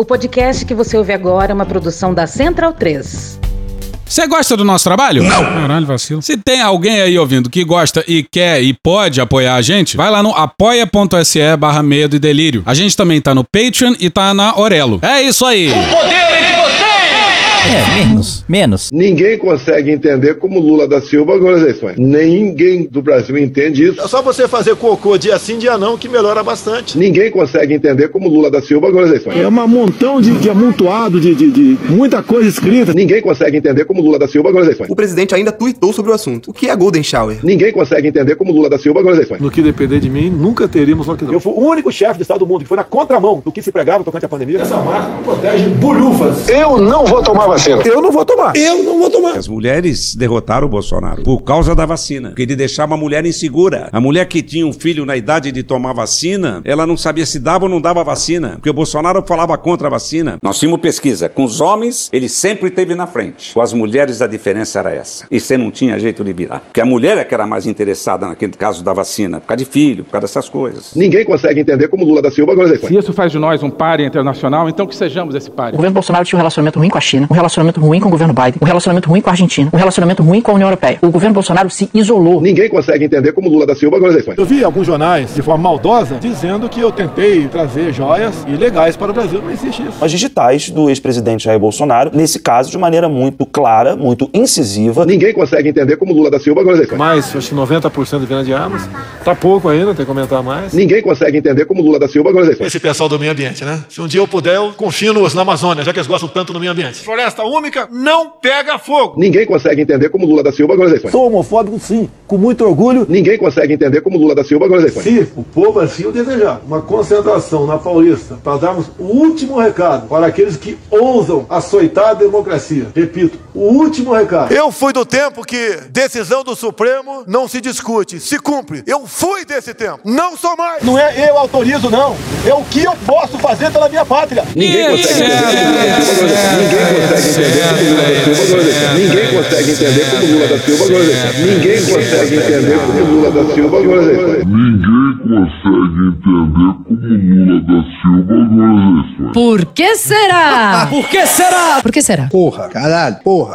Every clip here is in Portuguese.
O podcast que você ouve agora é uma produção da Central 3. Você gosta do nosso trabalho? Não. Caralho, vacilo. Se tem alguém aí ouvindo que gosta e quer e pode apoiar a gente, vai lá no apoia.se barra medo e delírio. A gente também tá no Patreon e tá na Orelo. É isso aí. É, menos. Menos. Ninguém consegue entender como Lula da Silva ganhou as eleições. Ninguém do Brasil entende isso. É só você fazer cocô dia sim, dia não, que melhora bastante. Ninguém consegue entender como Lula da Silva ganhou as eleições. É um montão de, de amontoado, de, de, de muita coisa escrita. Ninguém consegue entender como Lula da Silva ganhou as eleições. O presidente ainda tuitou sobre o assunto. O que é Golden Shower? Ninguém consegue entender como Lula da Silva ganhou as eleições. No que depender de mim, nunca teríamos lockdown. Eu fui o único chefe de Estado do mundo que foi na contramão do que se pregava tocante à pandemia. Essa marca protege bolhufas. Eu não vou tomar vacina. Eu não vou tomar. Eu não vou tomar. As mulheres derrotaram o Bolsonaro por causa da vacina, porque ele deixava a mulher insegura. A mulher que tinha um filho na idade de tomar vacina, ela não sabia se dava ou não dava vacina, porque o Bolsonaro falava contra a vacina. Nós tínhamos pesquisa. Com os homens, ele sempre esteve na frente. Com as mulheres, a diferença era essa. E você não tinha jeito de virar. Porque a mulher é que era mais interessada naquele caso da vacina, por causa de filho, por causa dessas coisas. Ninguém consegue entender como Lula da Silva as eleições. Se isso faz de nós um páreo internacional, então que sejamos esse O páreo. governo Bolsonaro tinha um relacionamento ruim com a China, um relacionamento ruim com o governo Biden, um relacionamento ruim com a Argentina, um relacionamento ruim com a União Europeia. O governo Bolsonaro se isolou. Ninguém consegue entender como Lula da Silva ganhou as eleições. Eu vi alguns jornais, de forma maldosa, dizendo que eu tentei trazer joias ilegais para o Brasil. Não existe isso. As digitais do ex-presidente Jair Bolsonaro, nesse caso, de maneira muito clara, muito incisiva. Ninguém consegue entender como Lula da Silva ganhou as eleições. Mas, acho que 90% de venda de armas. Tá pouco ainda, tem que comentar mais. Ninguém consegue entender como Lula da Silva ganhou as eleições. Esse pessoal do meio ambiente, né? Se um dia eu puder, eu confino-os na Amazônia, já que eles gostam tanto do meio ambiente. Floresta úmica não pega fogo. Ninguém consegue entender como Lula da Silva ganhou as eleições. Sou homofóbico, sim, com muito orgulho. Ninguém consegue entender como Lula da Silva ganhou as eleições. Se o povo assim o desejar, uma concentração na Paulista para darmos o último recado para aqueles que ousam açoitar a democracia. Repito, o último recado. Eu fui do tempo que decisão do Supremo não se discute, se cumpre. Eu fui desse tempo. Não sou mais. Não é eu autorizo, não. É o que eu posso fazer pela minha pátria. Ninguém consegue entender como Lula da Silva eleições. Ninguém consegue entender como Lula da Silva eleições. Ninguém consegue entender como Lula da Silva ganhou as eleições. Por que será? Por que será? Por que será? Porra, caralho, porra.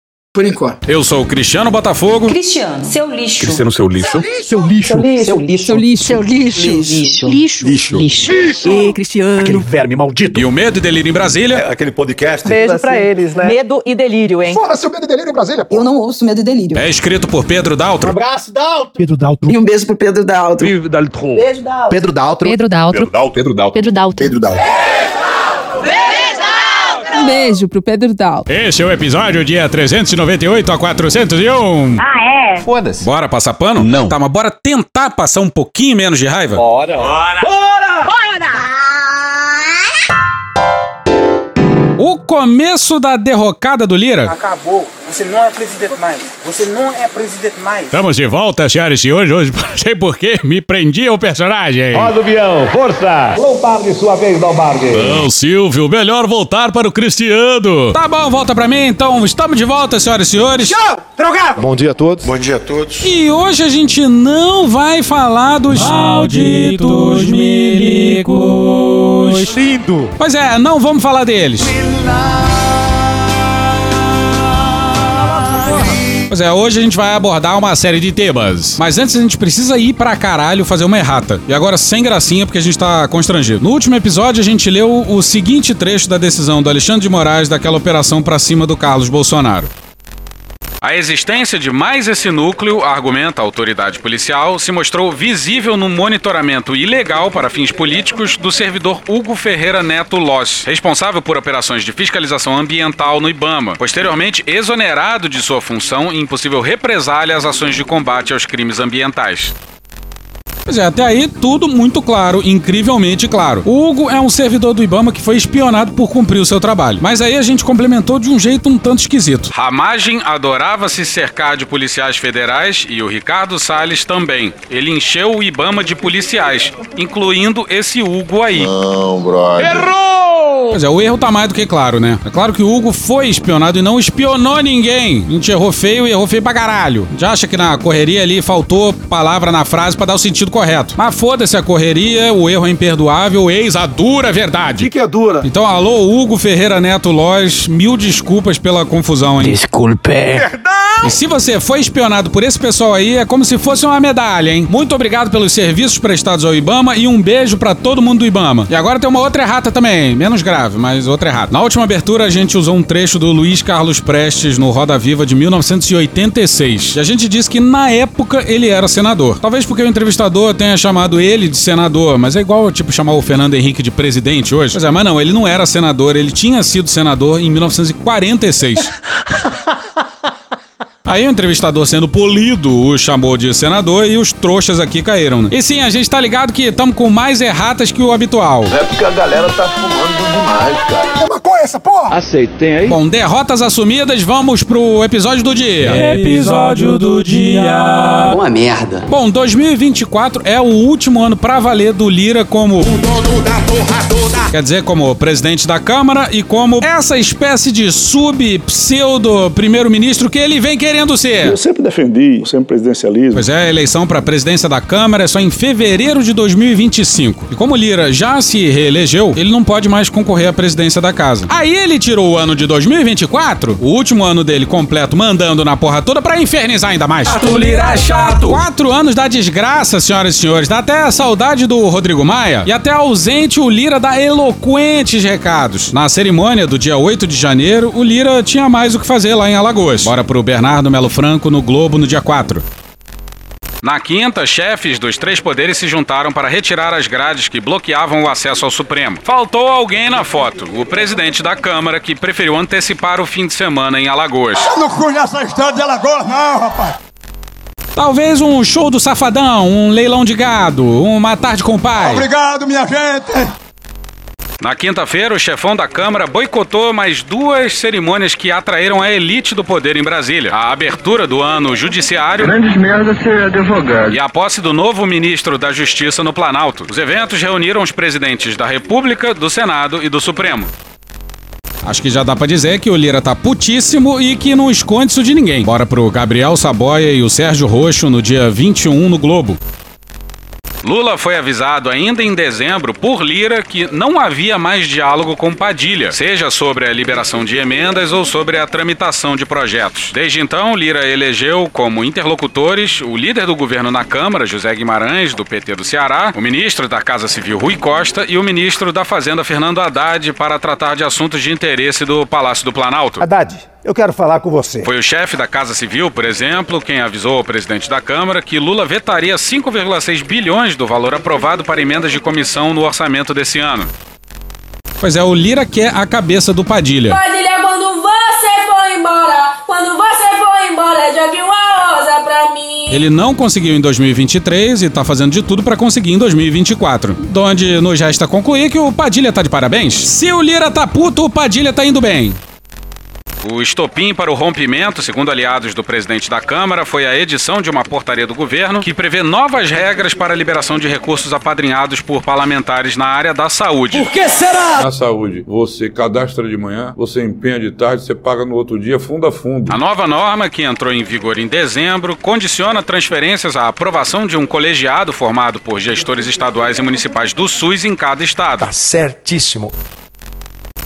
Por enquanto. Eu sou o Cristiano Botafogo. Cristiano, seu lixo. Cristiano, seu lixo. Seu lixo. Seu lixo. Seu lixo. Seu lixo. Seu lixo. Lixo. Lixo. Ei, Cristiano. Aquele verme maldito. E o Medo e Delírio em Brasília. Aquele podcast. Beijo pra eles, né? Medo e delírio, hein? Fora seu medo e delírio em Brasília, Eu não ouço medo e delírio. É escrito por Pedro Daltro. Abraço, Dalton. Pedro Daltro. E um beijo pro Pedro Daltro. Beijo, Dalton. Pedro Daltro. Pedro Daltro. Pedro Dalto. Pedro Daltro. Pedro Dalto. Um beijo pro Pedro Daltro. Esse é o episódio dia 398 a 401. Ah, é? Foda-se. Bora passar pano? Não. Tá, mas bora tentar passar um pouquinho menos de raiva? O começo da derrocada do Lira. Acabou. Você não é presidente mais. Você não é presidente mais. Estamos de volta, senhoras e senhores. Hoje, não sei porquê, me prendi ao personagem. Roda o avião, força. Lombardi, sua vez, Lombardi. Não, Silvio, melhor voltar para o Cristiano. Tá bom, volta pra mim, então. Estamos de volta, senhoras e senhores. Bom dia a todos. Bom dia a todos. E hoje a gente não vai falar dos malditos milicos. Lindo. Pois é, não vamos falar deles. Pois é, hoje a gente vai abordar uma série de temas. Mas antes a gente precisa ir pra caralho fazer uma errata. E agora sem gracinha, porque a gente tá constrangido. No último episódio a gente leu o seguinte trecho da decisão do Alexandre de Moraes daquela operação pra cima do Carlos Bolsonaro. A existência de mais esse núcleo, argumenta a autoridade policial, se mostrou visível no monitoramento ilegal para fins políticos do servidor Hugo Ferreira Neto Loss, responsável por operações de fiscalização ambiental no Ibama, posteriormente exonerado de sua função em possível represália às ações de combate aos crimes ambientais. Pois é, até aí tudo muito claro, incrivelmente claro. O Hugo é um servidor do Ibama que foi espionado por cumprir o seu trabalho. Mas aí a gente complementou de um jeito um tanto esquisito. Ramagem adorava se cercar de policiais federais e o Ricardo Salles também. Ele encheu o Ibama de policiais, incluindo esse Hugo aí. Não, brother. Errou! Pois é, o erro tá mais do que claro, né? É claro que o Hugo foi espionado e não espionou ninguém. A gente errou feio e errou feio pra caralho. Já acha que na correria ali faltou palavra na frase para dar o sentido correto. Mas foda-se a correria, o erro é imperdoável, eis a dura verdade. O que, que é dura? Então, alô, Hugo Ferreira Neto Loz, mil desculpas pela confusão, hein? Desculpe. E se você foi espionado por esse pessoal aí, é como se fosse uma medalha, hein? Muito obrigado pelos serviços prestados ao Ibama e um beijo pra todo mundo do Ibama. E agora tem uma outra errata também, menos grave, mas outra errata. Na última abertura, a gente usou um trecho do Luiz Carlos Prestes no Roda Viva de 1986. E a gente disse que na época ele era senador. Talvez porque o entrevistador tenha chamado ele de senador, mas é igual, tipo, chamar o Fernando Henrique de presidente hoje. Pois é, mas não, ele não era senador, ele tinha sido senador em 1946. Aí o entrevistador sendo polido o chamou de senador e os trouxas aqui caíram, né? E sim, a gente tá ligado que estamos com mais erratas que o habitual. É porque a galera tá fumando demais, cara. É maconha essa porra? Aceitem aí. Bom, derrotas assumidas, vamos pro episódio do dia. Episódio do dia. Uma merda. Bom, 2024 é o último ano pra valer do Lira como. Quer dizer, como presidente da Câmara e como essa espécie de sub-pseudo primeiro-ministro que ele vem querendo ser. Eu sempre defendi o semipresidencialismo. Pois é, a eleição para a presidência da Câmara é só em fevereiro de 2025. E como Lira já se reelegeu, ele não pode mais concorrer à presidência da casa. Aí ele tirou o ano de 2024, o último ano dele completo, mandando na porra toda pra infernizar ainda mais. Chato, Lira, chato. Quatro anos da desgraça, senhoras e senhores. Dá até a saudade do Rodrigo Maia e até ausente o Lira dá eloquentes recados. Na cerimônia do dia 8 de janeiro, o Lira tinha mais o que fazer lá em Alagoas. Bora pro Bernardo Melo Franco no Globo no dia 4. Na quinta, chefes dos três poderes se juntaram para retirar as grades que bloqueavam o acesso ao Supremo. Faltou alguém na foto, o presidente da Câmara, que preferiu antecipar o fim de semana em Alagoas. Eu não conheço a história de Alagoas, não, rapaz. Talvez um show do Safadão, um leilão de gado, uma tarde com o pai. Obrigado, minha gente. Na quinta-feira, o chefão da Câmara boicotou mais duas cerimônias que atraíram a elite do poder em Brasília: a abertura do ano judiciário Grandes merda ser advogado. e a posse do novo ministro da Justiça no Planalto. Os eventos reuniram os presidentes da República, do Senado e do Supremo. Acho que já dá pra dizer que o Lira tá putíssimo e que não esconde isso de ninguém. Bora pro Gabriel Saboia e o Sérgio Roxo no dia 21 no Globo. Lula foi avisado ainda em dezembro por Lira que não havia mais diálogo com Padilha, seja sobre a liberação de emendas ou sobre a tramitação de projetos. Desde então, Lira elegeu como interlocutores o líder do governo na Câmara, José Guimarães, do PT do Ceará, o ministro da Casa Civil, Rui Costa, e o ministro da Fazenda, Fernando Haddad, para tratar de assuntos de interesse do Palácio do Planalto. Haddad, eu quero falar com você. Foi o chefe da Casa Civil, por exemplo, quem avisou ao presidente da Câmara que Lula vetaria 5,6 bilhões do valor aprovado para emendas de comissão no orçamento desse ano. Pois é, o Lira quer a cabeça do Padilha. Padilha, quando você for embora, quando você for embora, jogue uma rosa pra mim. Ele não conseguiu em 2023 e tá fazendo de tudo para conseguir em 2024. Donde nos resta concluir que o Padilha tá de parabéns. Se o Lira tá puto, o Padilha tá indo bem. O estopim para o rompimento, segundo aliados do presidente da Câmara, foi a edição de uma portaria do governo que prevê novas regras para a liberação de recursos apadrinhados por parlamentares na área da saúde. Por que será? Na saúde, você cadastra de manhã, você empenha de tarde, você paga no outro dia, fundo a fundo. A nova norma, que entrou em vigor em dezembro, condiciona transferências à aprovação de um colegiado formado por gestores estaduais e municipais do SUS em cada estado. Tá certíssimo.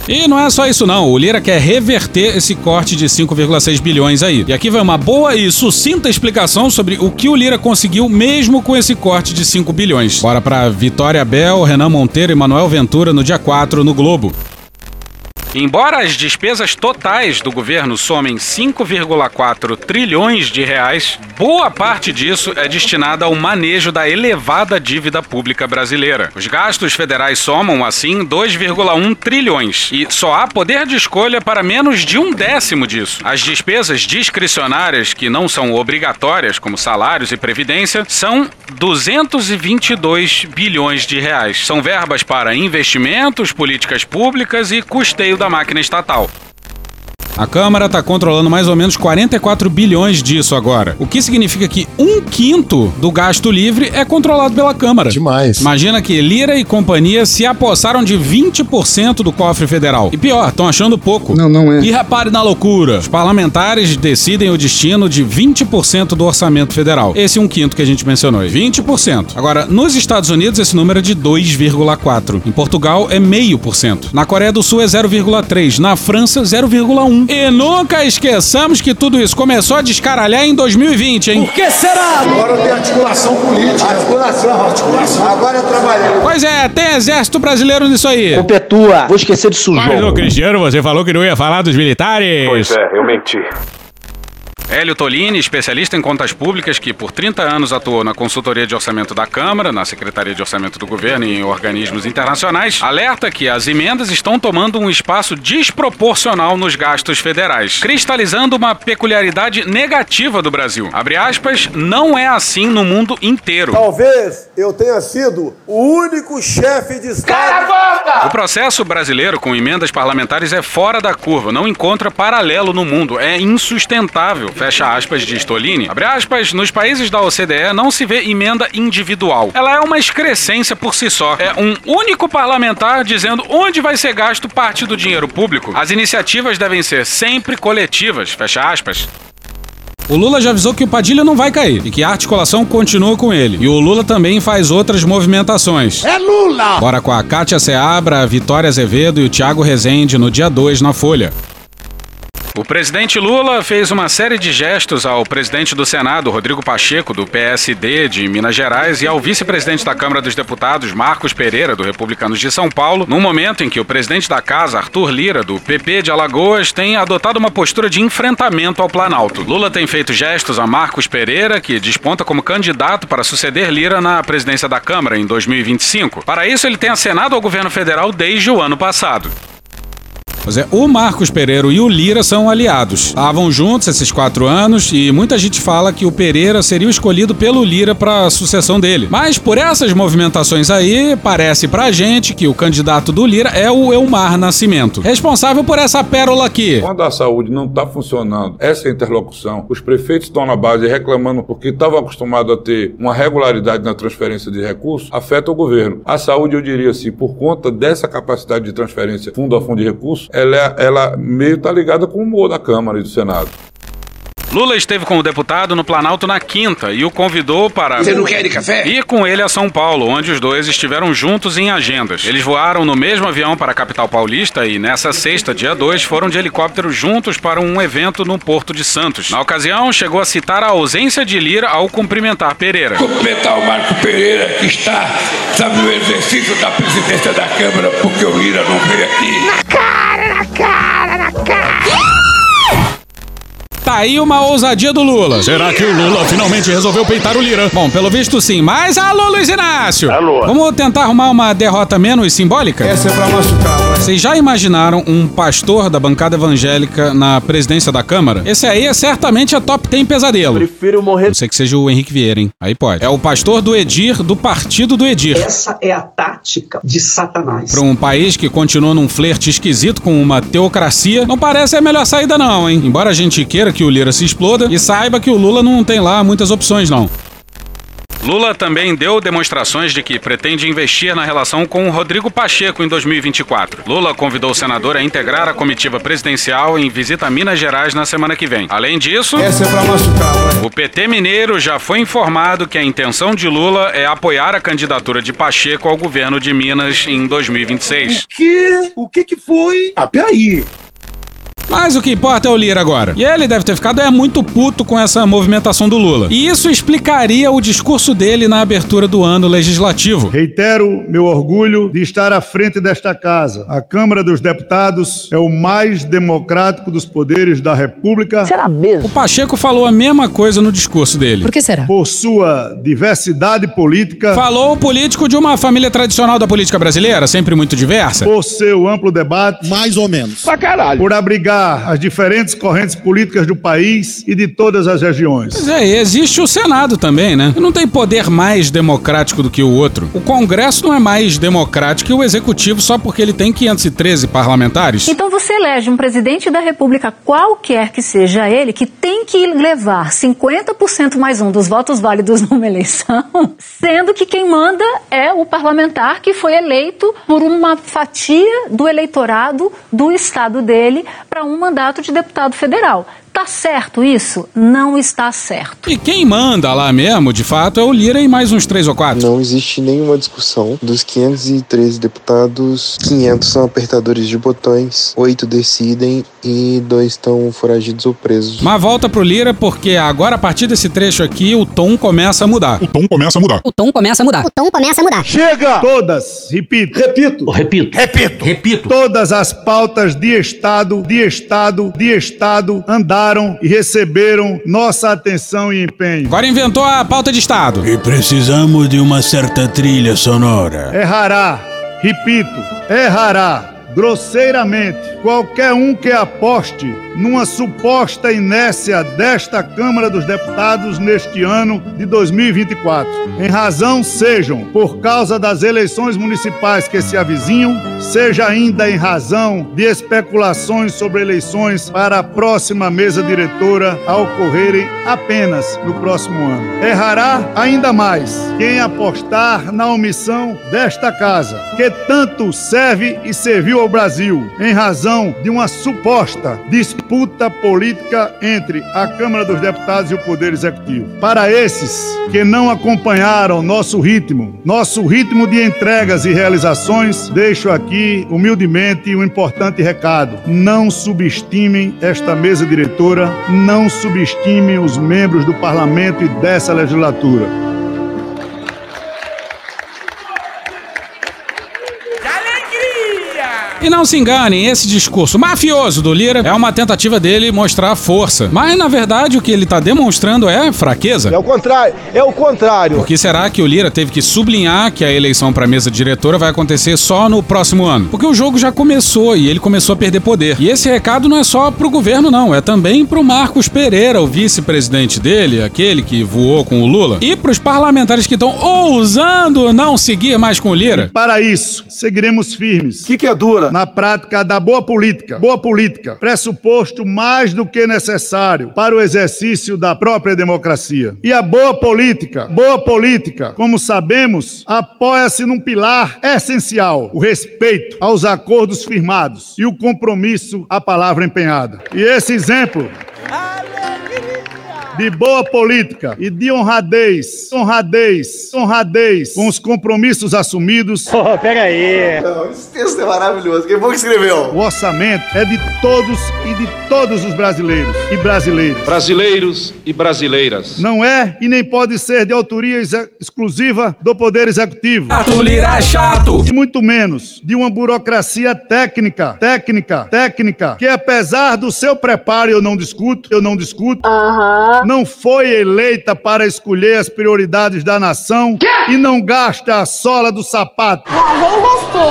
E não é só isso não, o Lira quer reverter esse corte de 5,6 bilhões aí. E aqui vai uma boa e sucinta explicação sobre o que o Lira conseguiu mesmo com esse corte de 5 bilhões. Bora pra Vitória Bel, Renan Monteiro e Manuel Ventura no dia 4 no Globo. Embora as despesas totais do governo somem 5,4 trilhões de reais, boa parte disso é destinada ao manejo da elevada dívida pública brasileira. Os gastos federais somam, assim, 2,1 trilhões e só há poder de escolha para menos de um décimo disso. As despesas discricionárias, que não são obrigatórias, como salários e previdência, são 222 bilhões de reais. São verbas para investimentos, políticas públicas e custeio da máquina estatal. A Câmara está controlando mais ou menos 44 bilhões disso agora. O que significa que um quinto do gasto livre é controlado pela Câmara. Demais. Imagina que Lira e companhia se apossaram de 20% do cofre federal. E pior, estão achando pouco. Não, não é. E repare na loucura: os parlamentares decidem o destino de 20% do orçamento federal. Esse é um quinto que a gente mencionou. 20%. Agora, nos Estados Unidos, esse número é de 2,4%. Em Portugal, é 0,5%. Na Coreia do Sul, é 0,3%. Na França, 0,1%. E nunca esqueçamos que tudo isso começou a descaralhar em 2020, hein? Por que será? Agora tem articulação política. Articulação, articulação. Agora eu trabalhei. Pois é, tem exército brasileiro nisso aí. Culpa é tua. Vou esquecer disso Mas. Cristiano, você falou que não ia falar dos militares. Pois é, eu menti. Hélio Tolini, especialista em contas públicas que por 30 anos atuou na consultoria de orçamento da Câmara, na Secretaria de Orçamento do Governo e em organismos internacionais, alerta que as emendas estão tomando um espaço desproporcional nos gastos federais, cristalizando uma peculiaridade negativa do Brasil. Abre aspas, não é assim no mundo inteiro. Talvez eu tenha sido o único chefe de Estado. O processo brasileiro com emendas parlamentares é fora da curva, não encontra paralelo no mundo, é insustentável, fecha aspas, diz Tolini. Abre aspas, nos países da OCDE não se vê emenda individual. Ela é uma excrescência por si só. É um único parlamentar dizendo onde vai ser gasto parte do dinheiro público. As iniciativas devem ser sempre coletivas, fecha aspas. O Lula já avisou que o Padilha não vai cair e que a articulação continua com ele. E o Lula também faz outras movimentações. É Lula! Bora com a Kátia Seabra, a Vitória Azevedo e o Thiago Rezende no dia 2 na Folha. O presidente Lula fez uma série de gestos ao presidente do Senado, Rodrigo Pacheco, do PSD de Minas Gerais, e ao vice-presidente da Câmara dos Deputados, Marcos Pereira, do Republicanos de São Paulo, num momento em que o presidente da casa, Arthur Lira, do PP de Alagoas, tem adotado uma postura de enfrentamento ao Planalto. Lula tem feito gestos a Marcos Pereira, que desponta como candidato para suceder Lira na presidência da Câmara em 2025. Para isso, ele tem acenado ao governo federal desde o ano passado. Pois é, o Marcos Pereira e o Lira são aliados. Estavam juntos esses quatro anos e muita gente fala que o Pereira seria o escolhido pelo Lira para a sucessão dele. Mas por essas movimentações aí, parece pra gente que o candidato do Lira é o Elmar Nascimento, responsável por essa pérola aqui. Quando a saúde não está funcionando, essa interlocução, os prefeitos estão na base reclamando porque estavam acostumados a ter uma regularidade na transferência de recursos, afeta o governo. A saúde, eu diria assim, por conta dessa capacidade de transferência fundo a fundo de recursos, ela, ela meio está ligada com o humor da Câmara e do Senado. Lula esteve com o deputado no Planalto na quinta e o convidou para Você não quer ir de café? ir com ele a São Paulo, onde os dois estiveram juntos em agendas. Eles voaram no mesmo avião para a capital paulista e nessa sexta, dia 2, foram de helicóptero juntos para um evento no Porto de Santos. Na ocasião, chegou a citar a ausência de Lira ao cumprimentar Pereira. Cumprimentar o Marco Pereira, que está, sabe, no exercício da presidência da Câmara, porque o Lira não veio aqui. Cara! Tá aí uma ousadia do Lula. Será que o Lula finalmente resolveu peitar o Lira? Bom, pelo visto sim, mas alô, Luiz Inácio! Alô. Vamos tentar arrumar uma derrota menos simbólica? Essa é pra machucar, vai. Vocês já imaginaram um pastor da bancada evangélica na presidência da Câmara? Esse aí é certamente a top 10 pesadelo. Prefiro morrer. Não sei que seja o Henrique Vieira, hein? Aí pode. É o pastor do Edir, do partido do Edir. Essa é a tática de Satanás. Para um país que continua num flerte esquisito com uma teocracia, não parece a melhor saída não, hein? Embora a gente queira que o Lira se exploda e saiba que o Lula não tem lá muitas opções não. Lula também deu demonstrações de que pretende investir na relação com o Rodrigo Pacheco em 2024. Lula convidou o senador a integrar a comitiva presidencial em visita a Minas Gerais na semana que vem. Além disso, Essa é pra machucar, vai. o PT mineiro já foi informado que a intenção de Lula é apoiar a candidatura de Pacheco ao governo de Minas em 2026. Que? O que que foi? Ah, peraí. Mas o que importa é o Lira agora. E ele deve ter ficado é muito puto com essa movimentação do Lula. E isso explicaria o discurso dele na abertura do ano legislativo. Reitero meu orgulho de estar à frente desta casa. A Câmara dos Deputados é o mais democrático dos poderes da República. Será mesmo? O Pacheco falou a mesma coisa no discurso dele. Por que será? Por sua diversidade política. Falou o político de uma família tradicional da política brasileira, sempre muito diversa. Por seu amplo debate. Mais ou menos. Pra caralho. Por abrigar as diferentes correntes políticas do país e de todas as regiões. Pois é, e existe o Senado também, né? Não tem poder mais democrático do que o outro. O Congresso não é mais democrático que o Executivo só porque ele tem 513 parlamentares. Então você elege um presidente da República, qualquer que seja ele, que tem que levar 50% mais um dos votos válidos numa eleição, sendo que quem manda é o parlamentar que foi eleito por uma fatia do eleitorado do estado dele para um mandato de deputado federal. Tá certo isso? Não está certo. E quem manda lá mesmo, de fato, é o Lira e mais uns três ou quatro. Não existe nenhuma discussão. Dos 513 deputados, 500 são apertadores de botões, 8 decidem e dois estão foragidos ou presos. Mas volta pro Lira porque agora, a partir desse trecho aqui, o tom começa a mudar. O tom começa a mudar. O tom começa a mudar. O tom começa a mudar. Chega! Todas, repito. Repito. Repito. Repito. Repito. Todas as pautas de Estado, de Estado, de Estado e receberam nossa atenção e empenho. Agora inventou a pauta de Estado. E precisamos de uma certa trilha sonora. Errará, repito, errará grosseiramente qualquer um que aposte numa suposta inércia desta Câmara dos Deputados neste ano de 2024. Em razão sejam por causa das eleições municipais que se avizinham, seja ainda em razão de especulações sobre eleições para a próxima mesa diretora a ocorrerem apenas no próximo ano. Errará ainda mais quem apostar na omissão desta casa, que tanto serve e serviu ao Brasil, em razão de uma suposta disputa política entre a Câmara dos Deputados e o Poder Executivo. Para esses que não acompanharam nosso ritmo, nosso ritmo de entregas e realizações, deixo aqui humildemente um importante recado: não subestimem esta mesa diretora, não subestimem os membros do parlamento e dessa legislatura. E não se enganem, esse discurso mafioso do Lira é uma tentativa dele mostrar força. Mas na verdade o que ele tá demonstrando é fraqueza. É o contrário, é o contrário. Por que será que o Lira teve que sublinhar que a eleição para mesa diretora vai acontecer só no próximo ano? Porque o jogo já começou e ele começou a perder poder. E esse recado não é só pro governo não, é também pro Marcos Pereira, o vice-presidente dele, aquele que voou com o Lula, e pros parlamentares que estão ousando não seguir mais com o Lira. Para isso, seguiremos firmes. Que que é dura? Na prática da boa política. Boa política, pressuposto mais do que necessário para o exercício da própria democracia. E a boa política, boa política, como sabemos, apoia-se num pilar essencial: o respeito aos acordos firmados e o compromisso à palavra empenhada. E esse exemplo de boa política e de honradez, honradez, honradez com os compromissos assumidos. Oh, pega aí. Não, esse texto é maravilhoso. Quem foi que escreveu? O orçamento é de todos e de todos os brasileiros e brasileiras. Brasileiros e brasileiras. Não é e nem pode ser de autoria exclusiva do Poder Executivo. Chato, Lira é chato. E muito menos de uma burocracia técnica, técnica, técnica, que apesar do seu preparo, eu não discuto, eu não discuto, não foi eleita para escolher as prioridades da nação e não gasta a sola do sapato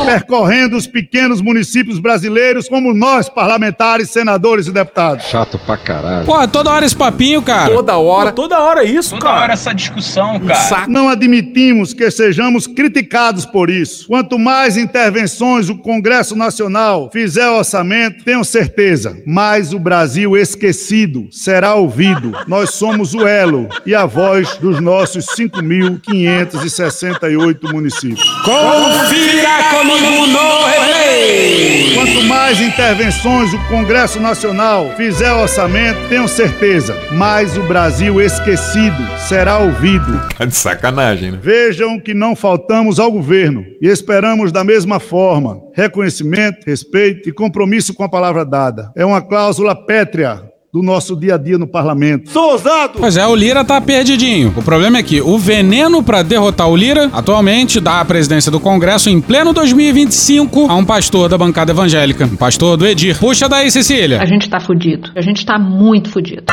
percorrendo os pequenos municípios brasileiros como nós, parlamentares, senadores e deputados. Chato pra caralho. Pô, toda hora esse papinho, cara. Toda hora. Toda hora isso, Toda hora essa discussão, cara. Não admitimos que sejamos criticados por isso. Quanto mais intervenções o Congresso Nacional fizer orçamento, tenho certeza, mais o Brasil esquecido será ouvido. Nós somos o elo e a voz dos nossos 5.568 municípios. Confira comigo no replay. Quanto mais intervenções o Congresso Nacional fizer o orçamento, tenho certeza, mais o Brasil esquecido será ouvido. Tá de sacanagem, né? Vejam que não faltamos ao governo e esperamos da mesma forma reconhecimento, respeito e compromisso com a palavra dada. É uma cláusula pétrea do nosso dia a dia no parlamento. Sou ousado! Pois é, o Lira tá perdidinho. O problema é que o veneno pra derrotar o Lira atualmente dá a presidência do Congresso em pleno 2025 a um pastor da bancada evangélica, um pastor do Edir. Puxa daí, Cecília. A gente tá fudido. A gente tá muito fudido.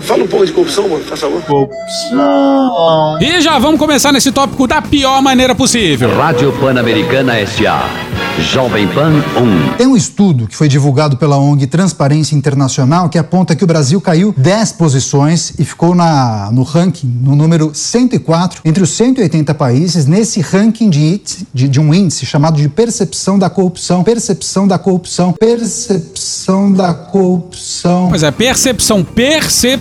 Fala um pouco de corrupção, mano, faz favor. Corrupção. E já vamos começar nesse tópico da pior maneira possível. Rádio Pan-Americana S.A. Jovem Pan 1. Tem um estudo que foi divulgado pela ONG Transparência Internacional que aponta que o Brasil caiu 10 posições e ficou na, no ranking, no número 104, entre os 180 países, nesse ranking de, de, de um índice chamado de percepção da corrupção. Percepção da corrupção. Percepção da corrupção. Pois é, percepção, percepção.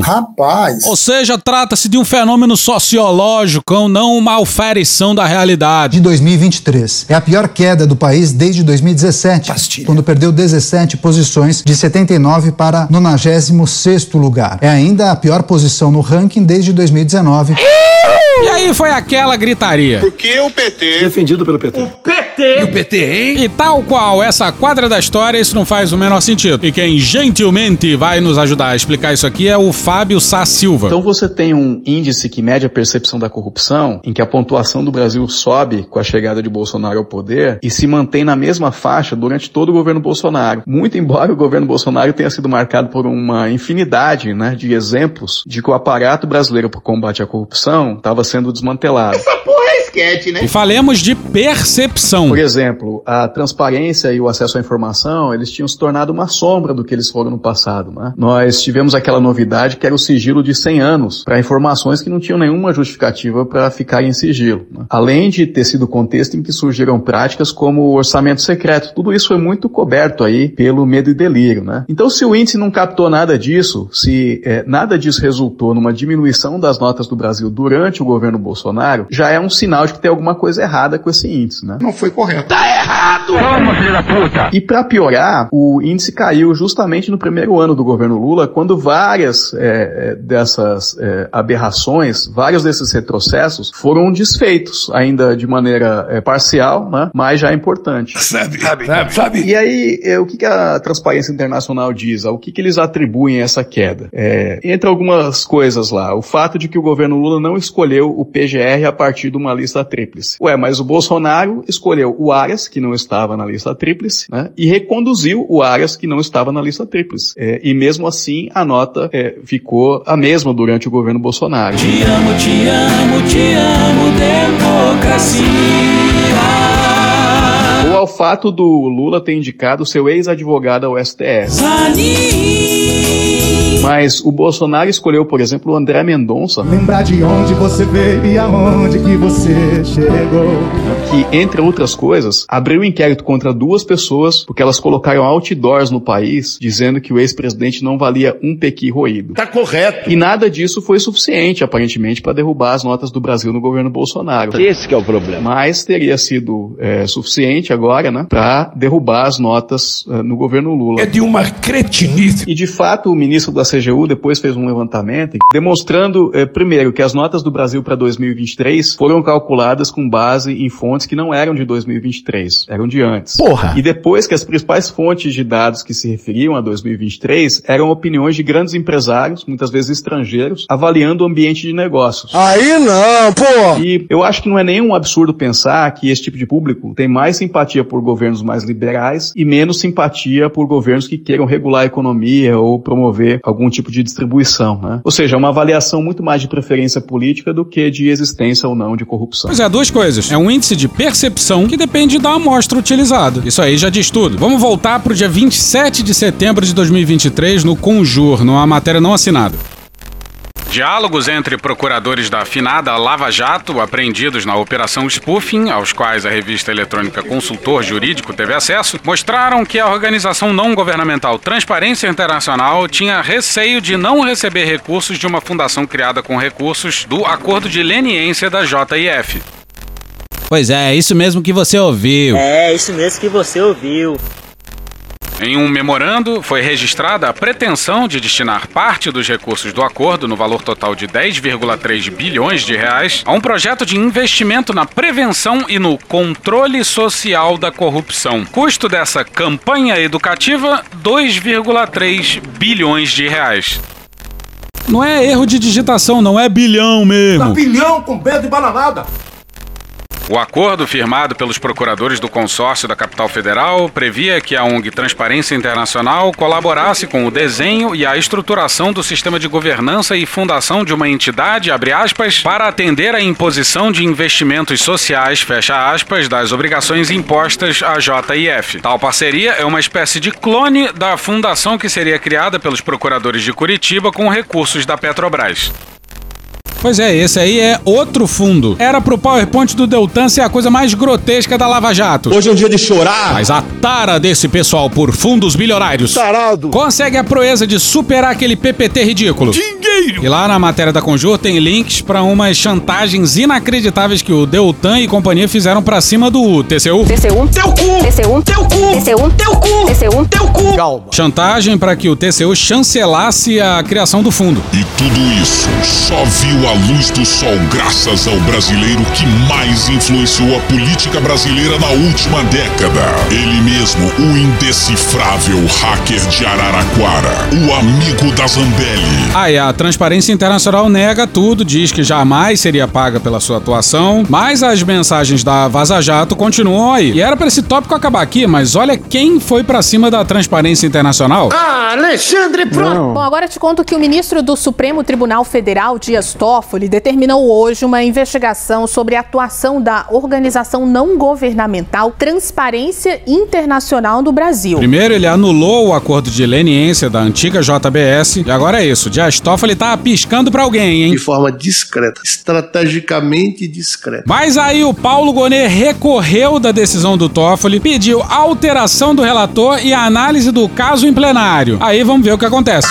Rapaz. Ou seja, trata-se de um fenômeno sociológico, não uma alferição da realidade. De 2023. É a pior queda do país desde 2017, Pastilha. quando perdeu 17 posições de 79 para 96 lugar. É ainda a pior posição no ranking desde 2019. E aí foi aquela gritaria. Porque o PT. Defendido pelo PT. O PT. E o PT, hein? E tal qual essa quadra da história, isso não faz o menor sentido. E quem gentilmente vai nos ajudar a explicar isso aqui é o Fábio Sá Silva. Então você tem um índice que mede a percepção da corrupção, em que a pontuação do Brasil sobe com a chegada de Bolsonaro ao poder e se mantém na mesma faixa durante todo o governo Bolsonaro. Muito embora o governo Bolsonaro tenha sido marcado por uma infinidade né, de exemplos de que o aparato brasileiro para o combate à corrupção estava sendo desmantelado. Essa porra é esquete, né? E falemos de percepção. Por exemplo, a transparência e o acesso à informação, eles tinham se tornado uma sombra do que eles foram no passado, né? Nós tivemos aquela novidade que era o sigilo de 100 anos para informações que não tinham nenhuma justificativa para ficarem em sigilo. Né? Além de ter sido o contexto em que surgiram práticas como o orçamento secreto. Tudo isso foi muito coberto aí pelo medo e delírio, né? Então, se o índice não captou nada disso, se é, nada disso resultou numa diminuição das notas do Brasil durante o governo Bolsonaro, já é um sinal de que tem alguma coisa errada com esse índice, né? Não foi correto. Tá errado! Vamos, filho da puta! E para piorar, o índice caiu justamente no primeiro ano do governo Lula, quando várias é, dessas é, aberrações, vários desses retrocessos foram desfeitos, ainda de maneira é, parcial, né? mas já importante. Sabe, sabe, sabe. sabe. E aí, é, o que, que a Transparência Internacional diz? O que, que eles atribuem a essa queda? É, entre algumas coisas lá, o fato de que o governo Lula não escolheu o PGR a partir de uma lista tríplice. Ué, mas o Bolsonaro escolheu o Arias, que não estava na lista tríplice, né? E reconduziu o Arias, que não estava na lista tríplice. É, e mesmo assim, a nota é, ficou a mesma durante o governo Bolsonaro. Te amo, te amo, te amo, democracia ao fato do Lula ter indicado seu ex-advogado ao STF. Mas o Bolsonaro escolheu, por exemplo, o André Mendonça. Lembrar de onde você veio e aonde que você chegou. Que, entre outras coisas, abriu um inquérito contra duas pessoas porque elas colocaram outdoors no país dizendo que o ex-presidente não valia um pequi roído. Tá correto. E nada disso foi suficiente, aparentemente, para derrubar as notas do Brasil no governo Bolsonaro. Esse que é o problema. Mas teria sido é, suficiente agora, né, para derrubar as notas é, no governo Lula. É de uma cretinice. E de fato, o ministro da CGU depois fez um levantamento demonstrando, eh, primeiro, que as notas do Brasil para 2023 foram calculadas com base em fontes que não eram de 2023, eram de antes. Porra! E depois que as principais fontes de dados que se referiam a 2023 eram opiniões de grandes empresários, muitas vezes estrangeiros, avaliando o ambiente de negócios. Aí não, pô! E eu acho que não é nenhum absurdo pensar que esse tipo de público tem mais simpatia por governos mais liberais e menos simpatia por governos que queiram regular a economia ou promover algum tipo de distribuição, né? Ou seja, é uma avaliação muito mais de preferência política do que de existência ou não de corrupção. Pois é, duas coisas. É um índice de percepção que depende da amostra utilizada. Isso aí já diz tudo. Vamos voltar pro dia 27 de setembro de 2023 no Conjur, numa matéria não assinada. Diálogos entre procuradores da afinada Lava Jato, apreendidos na Operação Spoofing, aos quais a revista eletrônica Consultor Jurídico teve acesso, mostraram que a organização não governamental Transparência Internacional tinha receio de não receber recursos de uma fundação criada com recursos do Acordo de Leniência da JIF. Pois é, é isso mesmo que você ouviu. É, isso mesmo que você ouviu. Em um memorando, foi registrada a pretensão de destinar parte dos recursos do acordo, no valor total de 10,3 bilhões de reais, a um projeto de investimento na prevenção e no controle social da corrupção. Custo dessa campanha educativa: 2,3 bilhões de reais. Não é erro de digitação, não é bilhão mesmo. bilhão com B de bananada. O acordo firmado pelos procuradores do consórcio da capital federal previa que a ONG Transparência Internacional colaborasse com o desenho e a estruturação do sistema de governança e fundação de uma entidade, aspas, para atender à imposição de investimentos sociais, aspas, das obrigações impostas à JIF. Tal parceria é uma espécie de clone da fundação que seria criada pelos procuradores de Curitiba com recursos da Petrobras. Pois é, esse aí é outro fundo. Era pro PowerPoint do Deltan ser a coisa mais grotesca da Lava Jato. Hoje é um dia de chorar. Mas a tara desse pessoal por fundos bilionários Tarado. consegue a proeza de superar aquele PPT ridículo. Dinheiro. E lá na matéria da Conjur tem links pra umas chantagens inacreditáveis que o Deltan e companhia fizeram pra cima do TCU. TCU. Teu cu. TCU. Teu cu. TCU. Teu cu. TCU. Teu cu. Calma. Chantagem pra que o TCU chancelasse a criação do fundo. E tudo isso só viu a luz do sol graças ao brasileiro que mais influenciou a política brasileira na última década. Ele mesmo, o indecifrável hacker de Araraquara, o amigo da Zambelli. Ah, e a Transparência Internacional nega tudo, diz que jamais seria paga pela sua atuação, mas as mensagens da Vaza Jato continuam aí. E era pra esse tópico acabar aqui, mas olha quem foi pra cima da Transparência Internacional. Ah, Alexandre Pronto. Bom, agora te conto que o ministro do Supremo Tribunal Federal, Dias Toffoli, determinou hoje uma investigação sobre a atuação da organização não governamental Transparência Internacional do Brasil. Primeiro, ele anulou o acordo de leniência da antiga JBS. E agora é isso. Dias Toffoli tá piscando pra alguém, hein? De forma discreta, estrategicamente discreta. Mas aí o Paulo Gonet recorreu da decisão do Toffoli, pediu alteração do relator e análise do caso em plenário. Aí vamos ver o que acontece.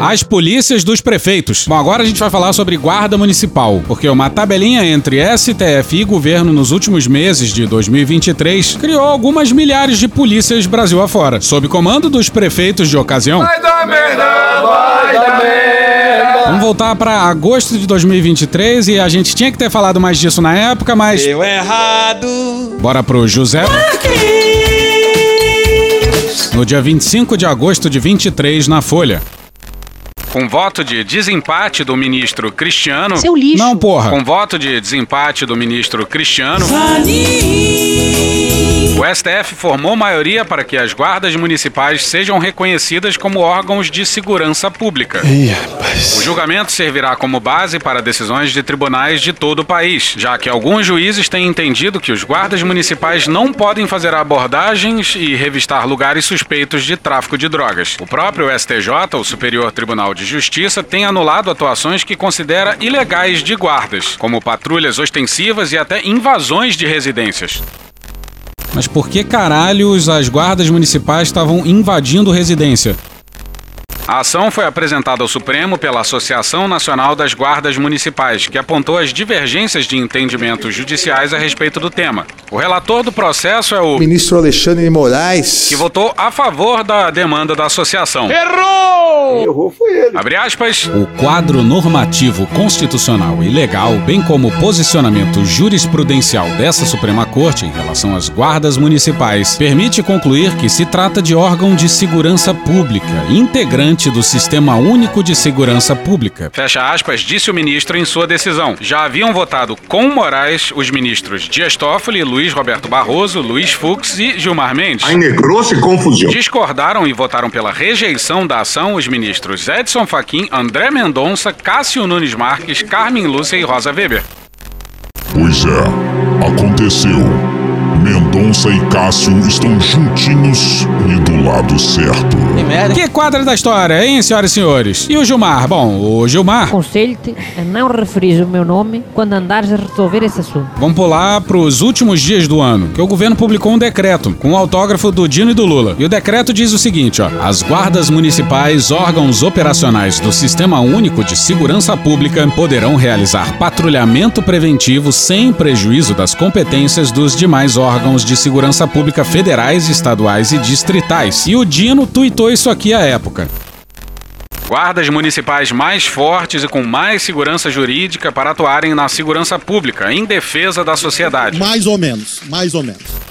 As polícias dos prefeitos. Bom, agora a gente vai falar sobre guarda municipal, porque uma tabelinha entre STF e governo nos últimos meses de 2023 criou algumas milhares de polícias Brasil afora, sob comando dos prefeitos de ocasião. Vai dar merda, vai dar merda. Vamos voltar para agosto de 2023 e a gente tinha que ter falado mais disso na época, mas Eu errado. bora pro José. No dia 25 de agosto de 23 na Folha. Com voto de desempate do ministro Cristiano. Seu lixo. Não, porra. Com voto de desempate do ministro Cristiano. O STF formou maioria para que as guardas municipais sejam reconhecidas como órgãos de segurança pública. O julgamento servirá como base para decisões de tribunais de todo o país, já que alguns juízes têm entendido que os guardas municipais não podem fazer abordagens e revistar lugares suspeitos de tráfico de drogas. O próprio STJ, o Superior Tribunal de Justiça, tem anulado atuações que considera ilegais de guardas, como patrulhas ostensivas e até invasões de residências. Mas por que caralhos as guardas municipais estavam invadindo residência? A ação foi apresentada ao Supremo pela Associação Nacional das Guardas Municipais, que apontou as divergências de entendimentos judiciais a respeito do tema. O relator do processo é o Ministro Alexandre de Moraes. que votou a favor da demanda da associação. Errou! Errou foi ele. Abre aspas. O quadro normativo constitucional e legal, bem como o posicionamento jurisprudencial dessa Suprema Corte em relação às guardas municipais, permite concluir que se trata de órgão de segurança pública, integrante do Sistema Único de Segurança Pública. Fecha aspas, disse o ministro em sua decisão. Já haviam votado com Moraes os ministros Dias Toffoli, Luiz Roberto Barroso, Luiz Fux e Gilmar Mendes. Aí negrou-se confusão. Discordaram e votaram pela rejeição da ação os ministros Edson Fachin, André Mendonça, Cássio Nunes Marques, Carmen Lúcia e Rosa Weber. Pois é, aconteceu. Mendonça e Cássio estão juntinhos e do lado certo. Que quadra da história, hein, senhoras e senhores? E o Gilmar? Bom, o Gilmar. Aconselho-te a não referir o meu nome quando andares a resolver esse assunto. Vamos pular pros últimos dias do ano, que o governo publicou um decreto com o autógrafo do Dino e do Lula. E o decreto diz o seguinte, ó: As guardas municipais, órgãos operacionais do Sistema Único de Segurança Pública, poderão realizar patrulhamento preventivo sem prejuízo das competências dos demais órgãos de segurança pública federais, estaduais e distritais. E o Dino tuitou isso aqui à época. Guardas municipais mais fortes e com mais segurança jurídica para atuarem na segurança pública, em defesa da sociedade. Mais ou menos, mais ou menos.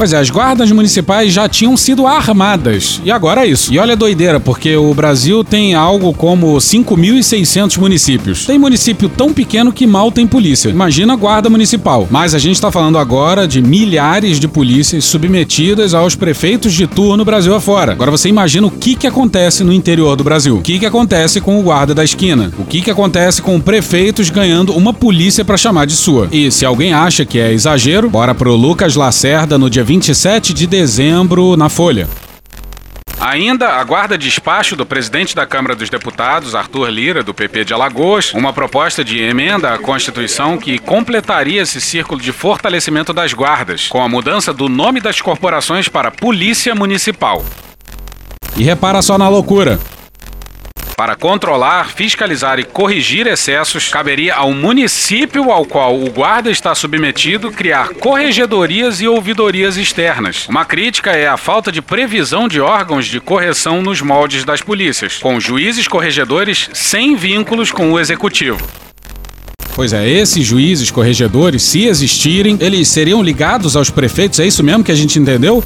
Pois é, as guardas municipais já tinham sido armadas. E agora é isso. E olha a doideira, porque o Brasil tem algo como 5.600 municípios. Tem município tão pequeno que mal tem polícia. Imagina a guarda municipal. Mas a gente está falando agora de milhares de polícias submetidas aos prefeitos de turno Brasil afora. Agora você imagina o que, que acontece no interior do Brasil. O que, que acontece com o guarda da esquina. O que, que acontece com prefeitos ganhando uma polícia para chamar de sua. E se alguém acha que é exagero, bora pro Lucas Lacerda no dia 27 de dezembro na Folha. Ainda aguarda despacho do presidente da Câmara dos Deputados, Arthur Lira, do PP de Alagoas, uma proposta de emenda à Constituição que completaria esse círculo de fortalecimento das guardas, com a mudança do nome das corporações para Polícia Municipal. E repara só na loucura. Para controlar, fiscalizar e corrigir excessos, caberia ao município ao qual o guarda está submetido criar corregedorias e ouvidorias externas. Uma crítica é a falta de previsão de órgãos de correção nos moldes das polícias, com juízes corregedores sem vínculos com o executivo. Pois é, esses juízes corregedores, se existirem, eles seriam ligados aos prefeitos, é isso mesmo que a gente entendeu?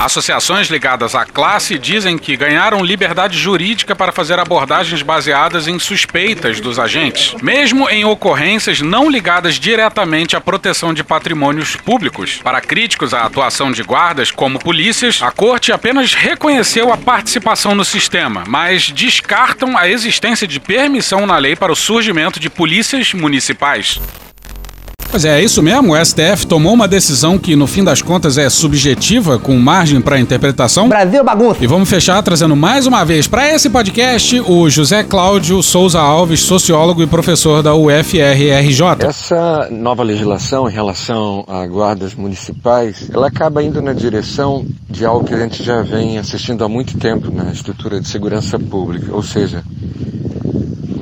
Associações ligadas à classe dizem que ganharam liberdade jurídica para fazer abordagens baseadas em suspeitas dos agentes, mesmo em ocorrências não ligadas diretamente à proteção de patrimônios públicos. Para críticos à atuação de guardas como polícias, a corte apenas reconheceu a participação no sistema, mas descartam a existência de permissão na lei para o surgimento de polícias municipais. Pois é, é isso mesmo. O STF tomou uma decisão que, no fim das contas, é subjetiva, com margem para interpretação. Brasil bagunça. E vamos fechar trazendo mais uma vez para esse podcast o José Cláudio Souza Alves, sociólogo e professor da UFRRJ. Essa nova legislação em relação a guardas municipais, ela acaba indo na direção de algo que a gente já vem assistindo há muito tempo na estrutura de segurança pública, ou seja,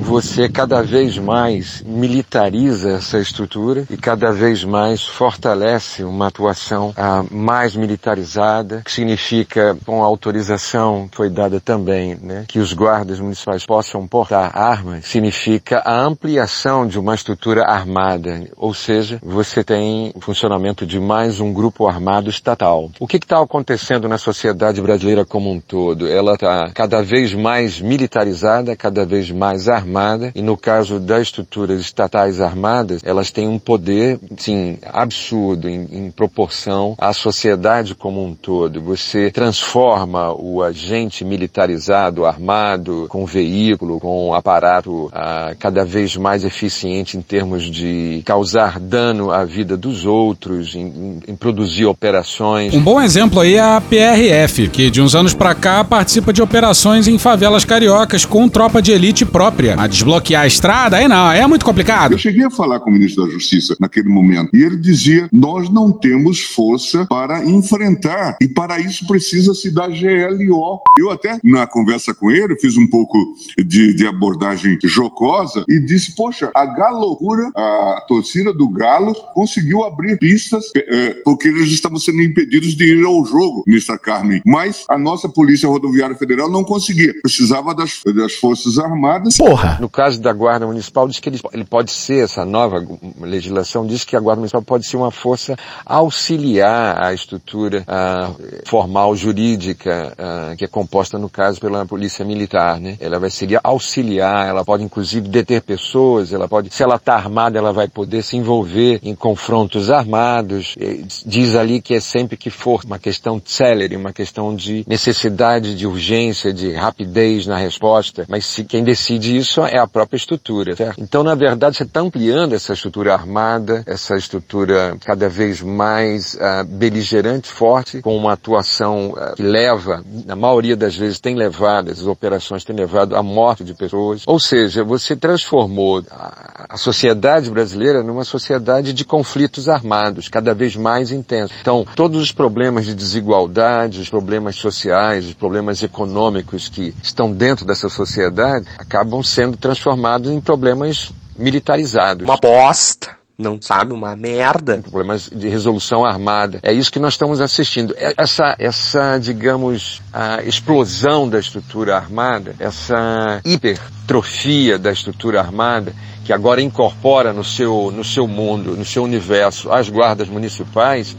você cada vez mais militariza essa estrutura e cada vez mais fortalece uma atuação ah, mais militarizada, que significa, com a autorização que foi dada também, né, que os guardas municipais possam portar armas, significa a ampliação de uma estrutura armada, ou seja, você tem o funcionamento de mais um grupo armado estatal. O que está acontecendo na sociedade brasileira como um todo? Ela está cada vez mais militarizada, cada vez mais armada, e no caso das estruturas estatais armadas, elas têm um poder, sim, absurdo em, em proporção à sociedade como um todo. Você transforma o agente militarizado, armado, com veículo, com aparato ah, cada vez mais eficiente em termos de causar dano à vida dos outros, em, em, em produzir operações. Um bom exemplo aí é a PRF, que de uns anos para cá participa de operações em favelas cariocas com tropa de elite própria. A desbloquear a estrada, aí não, é muito complicado. Eu cheguei a falar com o ministro da Justiça naquele momento e ele dizia: nós não temos força para enfrentar e para isso precisa se dar GLO. Eu até na conversa com ele fiz um pouco de, de abordagem jocosa e disse: poxa, a galocura, a torcida do Galo conseguiu abrir pistas é, porque eles estavam sendo impedidos de ir ao jogo, ministra Carmen. Mas a nossa Polícia Rodoviária Federal não conseguia, precisava das, das Forças Armadas. Porra! No caso da Guarda Municipal, diz que ele, ele pode ser, essa nova legislação diz que a Guarda Municipal pode ser uma força auxiliar à estrutura formal jurídica que é composta, no caso, pela Polícia Militar, né? Ela vai ser auxiliar, ela pode inclusive deter pessoas, ela pode, se ela está armada, ela vai poder se envolver em confrontos armados. Diz ali que é sempre que for uma questão de celery, uma questão de necessidade, de urgência, de rapidez na resposta, mas se quem decide isso é a própria estrutura, certo? Então, na verdade, você está ampliando essa estrutura armada, essa estrutura cada vez mais uh, beligerante, forte, com uma atuação uh, que leva, na maioria das vezes tem levado, essas operações têm levado à morte de pessoas. Ou seja, você transformou a, a sociedade brasileira numa sociedade de conflitos armados, cada vez mais intensos. Então, todos os problemas de desigualdade, os problemas sociais, os problemas econômicos que estão dentro dessa sociedade acabam sendo transformados em problemas militarizados. Uma bosta não sabe, uma merda. Problemas de resolução armada. É isso que nós estamos assistindo. É essa, essa digamos, a explosão da estrutura armada, essa hipertrofia da estrutura armada, que agora incorpora no seu, no seu mundo, no seu universo, as guardas municipais,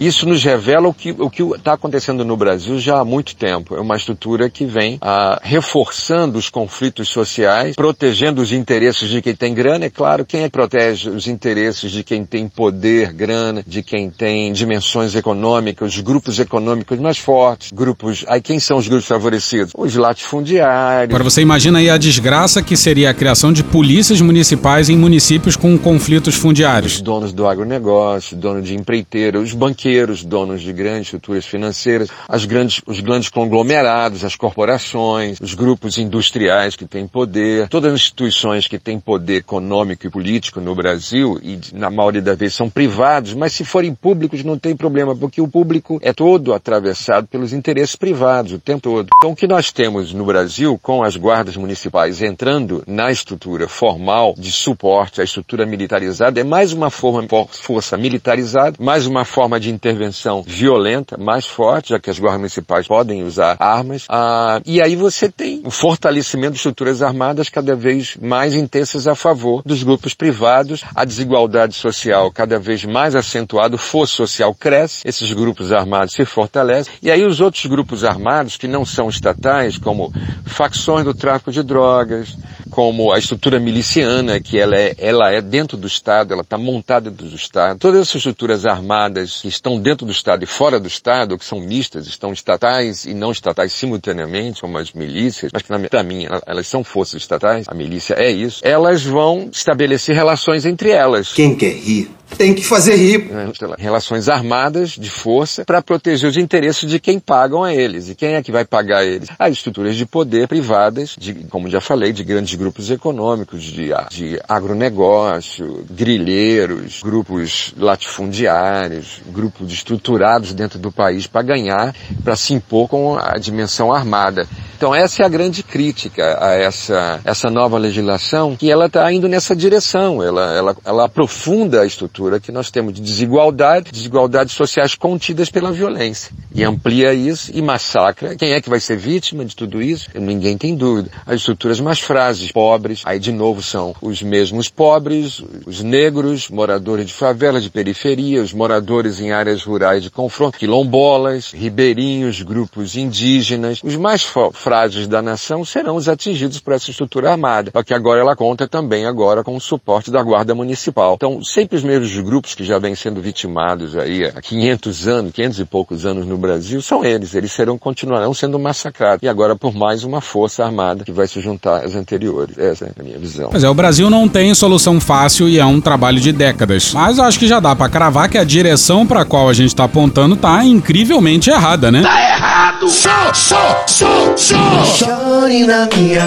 isso nos revela o que o que está acontecendo no Brasil já há muito tempo. É uma estrutura que vem ah, reforçando os conflitos sociais, protegendo os interesses de quem tem grana. É claro, quem é que protege os interesses de quem tem poder, grana, de quem tem dimensões econômicas, os grupos econômicos mais fortes, grupos. Aí quem são os grupos favorecidos? Os latifundiários. Agora você imagina aí a desgraça que seria a criação de polícias municipais em municípios com conflitos fundiários. Os donos do agronegócio, donos de empreiteira, os banqueiros banqueiros, donos de grandes estruturas financeiras, as grandes, os grandes conglomerados, as corporações, os grupos industriais que têm poder, todas as instituições que têm poder econômico e político no Brasil, e na maioria das vezes são privados, mas se forem públicos não tem problema, porque o público é todo atravessado pelos interesses privados o tempo todo. Então o que nós temos no Brasil, com as guardas municipais entrando na estrutura formal de suporte à estrutura militarizada, é mais uma forma, força militarizada, mais uma forma de intervenção violenta, mais forte, já que as guardas municipais podem usar armas. Ah, e aí você tem um fortalecimento de estruturas armadas cada vez mais intensas a favor dos grupos privados, a desigualdade social cada vez mais acentuada, o fosso social cresce, esses grupos armados se fortalecem, e aí os outros grupos armados que não são estatais, como facções do tráfico de drogas, como a estrutura miliciana, que ela é, ela é dentro do Estado, ela está montada dentro do Estado, todas essas estruturas armadas que estão dentro do Estado e fora do Estado, que são mistas, estão estatais e não estatais simultaneamente, como as milícias, mas que para mim elas são forças estatais, a milícia é isso, elas vão estabelecer relações entre elas. Quem quer rir? Tem que fazer rir. Relações armadas de força para proteger os interesses de quem pagam a eles. E quem é que vai pagar a eles? As estruturas de poder privadas, de, como já falei, de grandes grupos econômicos, de, de agronegócio, grilheiros, grupos latifundiários, grupos estruturados dentro do país para ganhar, para se impor com a dimensão armada. Então essa é a grande crítica a essa, essa nova legislação, que ela está indo nessa direção. Ela, ela, ela aprofunda a estrutura que nós temos de desigualdade, desigualdades sociais contidas pela violência. E amplia isso e massacra. Quem é que vai ser vítima de tudo isso? Ninguém tem dúvida. As estruturas mais frágeis, pobres, aí de novo são os mesmos pobres, os negros, moradores de favelas, de periferia, os moradores em áreas rurais de confronto, quilombolas, ribeirinhos, grupos indígenas, os mais frágeis da nação serão os atingidos por essa estrutura armada. Só que agora ela conta também agora com o suporte da Guarda Municipal. Então, sempre os mesmos grupos que já vêm sendo vitimados aí há 500 anos, 500 e poucos anos no Brasil, são eles. Eles serão, continuarão sendo massacrados. E agora por mais uma força armada que vai se juntar às anteriores. Essa é a minha visão. Pois é, o Brasil não tem solução fácil e é um trabalho de décadas. Mas eu acho que já dá para cravar que a direção para qual a gente tá apontando tá incrivelmente errada, né? Tá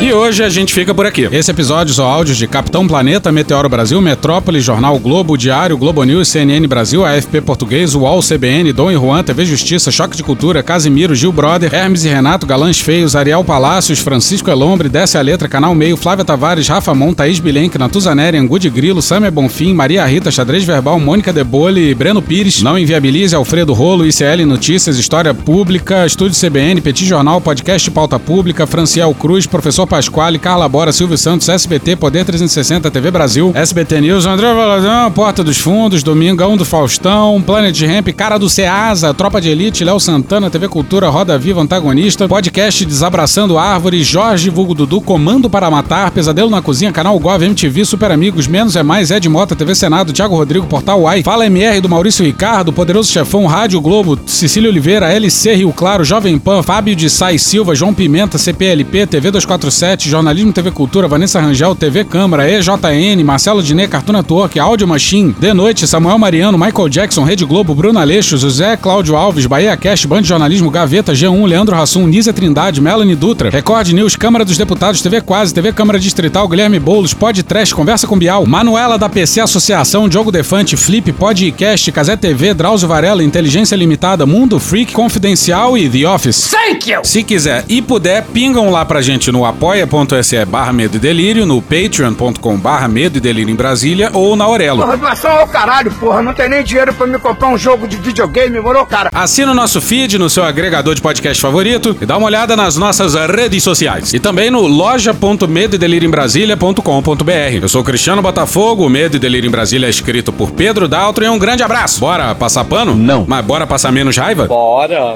E hoje a gente fica por aqui. Esse episódio são áudios de Capitão Planeta, Meteoro Brasil, Metrópole, Jornal Globo, Diário, Globo News, CNN Brasil, AFP Português, UOL, CBN, Dom e Juan, TV Justiça, Choque de Cultura, Casimiro, Gil Brother, Hermes e Renato, Galãs Feios, Ariel Palácios, Francisco Elombre, Desce a Letra, Canal Meio, Flávia Tavares, Rafa Mon, Thaís Bilenque, Natuzaneri, Angu de Grilo, Samia Bonfim, Maria Rita, Xadrez Verbal, Mônica Debole, Breno Pires, Não Inviabilize, Alfredo Rolo, ICL Notícias, História Pública, Estúdio CBN, Petit Jornal, Podcast Pauta Pública, Franciel Cruz, Professor Pasquale, Carla Bora, Silvio Santos, SBT, Poder 360, TV Brasil, SBT News, André Valadão, Porta dos Fundos, Domingão do Faustão, Planet Ramp, Cara do Ceasa, Tropa de Elite, Léo Santana, TV Cultura, Roda Viva, Antagonista, Podcast Desabraçando Árvores, Jorge Vulgo Dudu, Comando para Matar, Pesadelo na Cozinha, Canal Gov, MTV, Super Amigos, Menos é Mais, Ed Mota, TV Senado, Thiago Rodrigo, Portal Uai, Fala MR do Maurício Ricardo, Poderoso Chefão, Rádio Globo, Cecília Oliveira, LC Rio Claro, Jovem Pan, Fábio de Sai Silva, João Pimenta, CPLP, TV 247, Jornalismo TV Cultura, Vanessa Rangel, TV Câmara, EJN, Marcelo Diné, Cartoon Network, Audio Machine, De Noite, Samuel Mariano, Michael Jackson, Rede Globo, Bruno Aleixo, José Cláudio Alves, Bahia Cast, Band Jornalismo, Gaveta, G1, Leandro Rassum, Nízia Trindade, Melanie Dutra, Record News, Câmara dos Deputados, TV Quase, TV Câmara Distrital, Guilherme Boulos, Pod Trash, Conversa com Bial, Manuela da PC Associação, Diogo Defante, Flip, Podcast, Casé TV, Drauzio Varela, Inteligência Limitada, Mundo Freak, Confidencial e The Office. Thank you! Se quiser e puder, pingam lá pra gente no apoia.se barra Medo e Delírio, no patreon.com barra Medo e Delírio em Brasília ou na Aurelo. Porra, doação ao caralho, porra. Não tem nem dinheiro pra me comprar um jogo de videogame, morou, cara? Assina o nosso feed no seu agregador de podcast favorito e dá uma olhada nas nossas redes sociais. E também no loja.medoedelirioembrasilha.com.br. Eu sou Cristiano Botafogo, o Medo e Delírio em Brasília é escrito por Pedro Daltro e um grande abraço. Bora passar pano? Não. Mas bora passar menos raiva? Bora.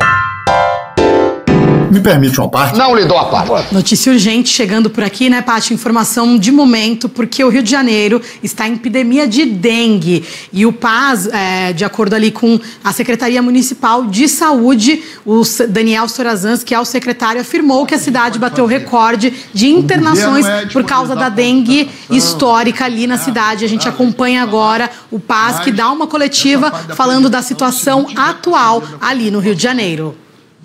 Me permite uma parte? Não lhe dou a parte. Notícia urgente chegando por aqui, né, Paty? Informação de momento, porque o Rio de Janeiro está em epidemia de dengue. E o PAS, é, de acordo ali com a Secretaria Municipal de Saúde, o Daniel Sorazans, que é o secretário, afirmou que a cidade bateu recorde de internações por causa da dengue histórica ali na cidade. A gente acompanha agora o PAS, que dá uma coletiva falando da situação atual ali no Rio de Janeiro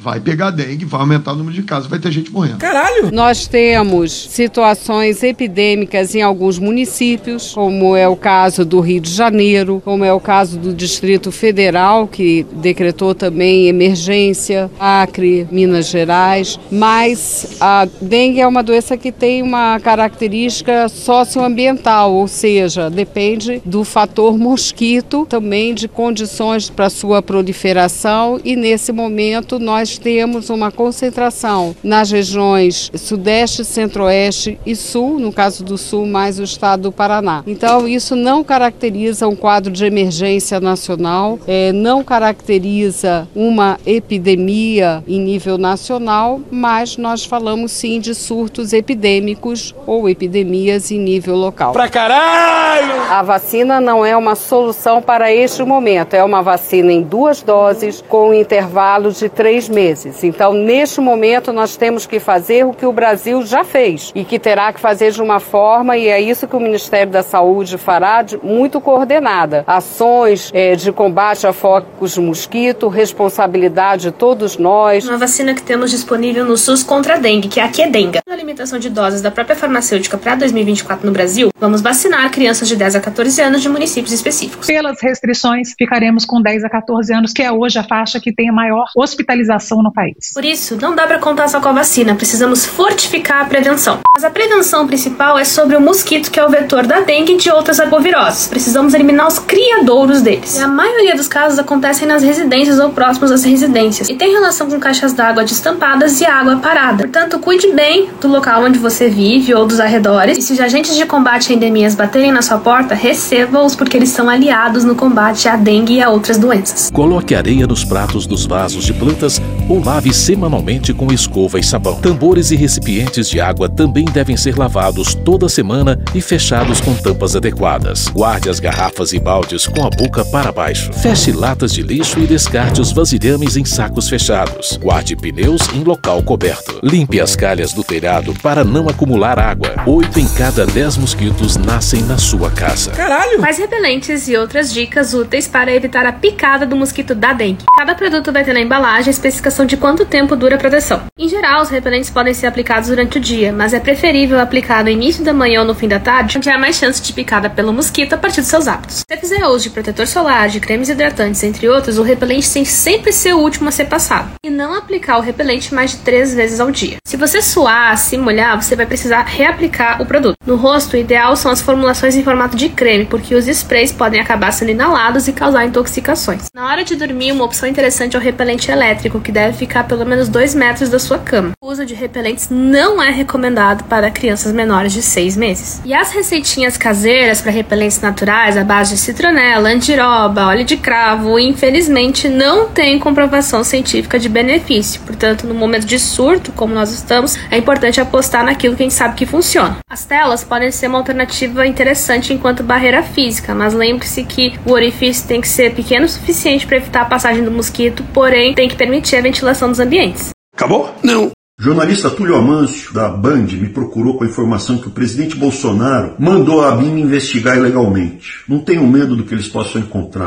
vai pegar dengue, vai aumentar o número de casos, vai ter gente morrendo. Caralho! Nós temos situações epidêmicas em alguns municípios, como é o caso do Rio de Janeiro, como é o caso do Distrito Federal, que decretou também emergência, Acre, Minas Gerais, mas a dengue é uma doença que tem uma característica socioambiental, ou seja, depende do fator mosquito, também de condições para sua proliferação e nesse momento nós nós temos uma concentração nas regiões Sudeste, Centro-Oeste e Sul, no caso do Sul, mais o estado do Paraná. Então, isso não caracteriza um quadro de emergência nacional, é, não caracteriza uma epidemia em nível nacional, mas nós falamos sim de surtos epidêmicos ou epidemias em nível local. Pra caralho! A vacina não é uma solução para este momento, é uma vacina em duas doses com intervalos de três meses meses. Então, neste momento, nós temos que fazer o que o Brasil já fez e que terá que fazer de uma forma, e é isso que o Ministério da Saúde fará, de, muito coordenada. Ações é, de combate a focos de mosquito, responsabilidade de todos nós. Uma vacina que temos disponível no SUS contra a dengue, que é a Quedenga. Na limitação de doses da própria farmacêutica para 2024 no Brasil, vamos vacinar crianças de 10 a 14 anos de municípios específicos. Pelas restrições, ficaremos com 10 a 14 anos, que é hoje a faixa que tem a maior hospitalização no país. Por isso, não dá para contar só com a vacina, precisamos fortificar a prevenção. Mas a prevenção principal é sobre o mosquito, que é o vetor da dengue e de outras arboviroses. Precisamos eliminar os criadouros deles. E a maioria dos casos acontecem nas residências ou próximos às residências e tem relação com caixas d'água destampadas e água parada. Portanto, cuide bem do local onde você vive ou dos arredores. E se os agentes de combate a endemias baterem na sua porta, receba-os porque eles são aliados no combate à dengue e a outras doenças. Coloque areia nos pratos dos vasos de plantas ou lave semanalmente com escova e sabão. Tambores e recipientes de água também devem ser lavados toda semana e fechados com tampas adequadas. Guarde as garrafas e baldes com a boca para baixo. Feche latas de lixo e descarte os vasilhames em sacos fechados. Guarde pneus em local coberto. Limpe as calhas do telhado para não acumular água. Oito em cada dez mosquitos nascem na sua casa. Caralho! Mais repelentes e outras dicas úteis para evitar a picada do mosquito da dengue. Cada produto vai ter na embalagem especificação de quanto tempo dura a proteção. Em geral, os repelentes podem ser aplicados durante o dia, mas é preferível aplicar no início da manhã ou no fim da tarde, onde há mais chance de picada pelo mosquito a partir dos seus hábitos. Se fizer uso de protetor solar, de cremes hidratantes, entre outros, o repelente tem sempre ser o último a ser passado. E não aplicar o repelente mais de três vezes ao dia. Se você suar, se molhar, você vai precisar reaplicar o produto. No rosto, o ideal são as formulações em formato de creme, porque os sprays podem acabar sendo inalados e causar intoxicações. Na hora de dormir, uma opção interessante é o repelente elétrico, que deve ficar pelo menos 2 metros da sua cama. O uso de repelentes não é recomendado para crianças menores de 6 meses. E as receitinhas caseiras para repelentes naturais à base de citronela, andiroba, óleo de cravo, infelizmente não tem comprovação científica de benefício. Portanto, no momento de surto, como nós estamos, é importante apostar naquilo que a gente sabe que funciona. As telas podem ser uma alternativa interessante enquanto barreira física, mas lembre-se que o orifício tem que ser pequeno o suficiente para evitar a passagem do mosquito, porém tem que permitir a ventilação dos ambientes. Acabou? Não. Jornalista Túlio Amâncio, da Band, me procurou com a informação que o presidente Bolsonaro mandou a mim me investigar ilegalmente. Não tenho medo do que eles possam encontrar.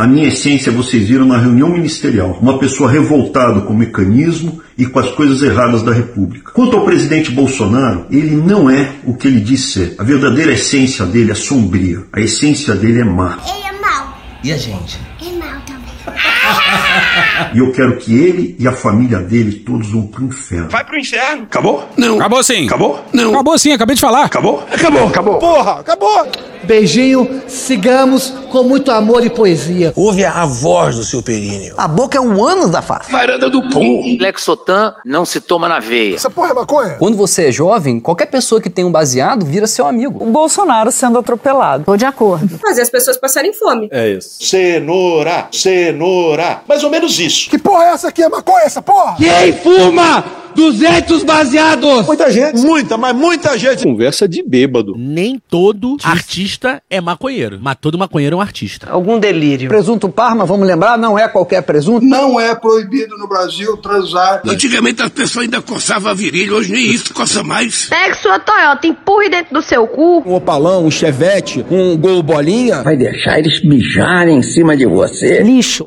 A minha essência vocês viram na reunião ministerial. Uma pessoa revoltada com o mecanismo e com as coisas erradas da República. Quanto ao presidente Bolsonaro, ele não é o que ele diz ser. A verdadeira essência dele é sombria. A essência dele é má. Ele é mau. E a gente? É mau também. E eu quero que ele e a família dele todos vão pro inferno. Vai pro inferno. Acabou? Não. Acabou sim. Acabou? Não. Acabou sim, acabei de falar. Acabou? Acabou. Acabou. Porra, acabou. Beijinho, sigamos com muito amor e poesia. Ouve a voz do seu períneo. A boca é um ânus da face. Varanda do pum. Lexotan não se toma na veia. Essa porra é maconha? Quando você é jovem, qualquer pessoa que tem um baseado vira seu amigo. O Bolsonaro sendo atropelado. Tô de acordo. Fazer as pessoas passarem fome. É isso. Cenoura, cenoura. Mais ou menos isso. Que porra é essa aqui? É maconha essa porra? Quem fuma 200 baseados? Muita gente. Muita, mas muita gente. Conversa de bêbado. Nem todo artista é maconheiro, mas todo maconheiro é um artista. Algum delírio. Presunto Parma, vamos lembrar, não é qualquer presunto. Não é proibido no Brasil transar. Antigamente as pessoas ainda coçavam a virilha, hoje nem isso coça mais. Pegue sua Toyota, empurre dentro do seu cu. Um opalão, um chevette, um gol bolinha. Vai deixar eles mijarem em cima de você? Lixo.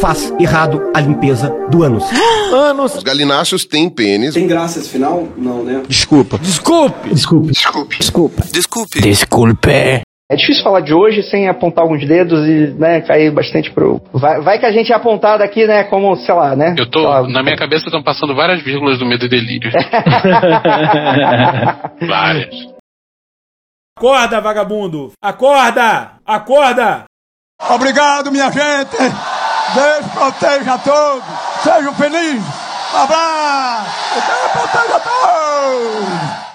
faz errado a limpeza do ânus. Anos. Os galináceos têm pênis. Tem graça esse final? Não, né? Desculpa. Desculpe. Desculpe. Desculpe. Desculpa. Desculpe. Desculpe. É difícil falar de hoje sem apontar alguns dedos e, né, cair bastante pro. Vai, vai que a gente é apontado aqui, né, como, sei lá, né? Eu tô. Na minha cabeça estão passando várias vírgulas do medo e delírio. várias. Acorda, vagabundo! Acorda! Acorda! Obrigado, minha gente. Deus proteja a todos. Sejam felizes. Um abraço. Deus proteja a todos.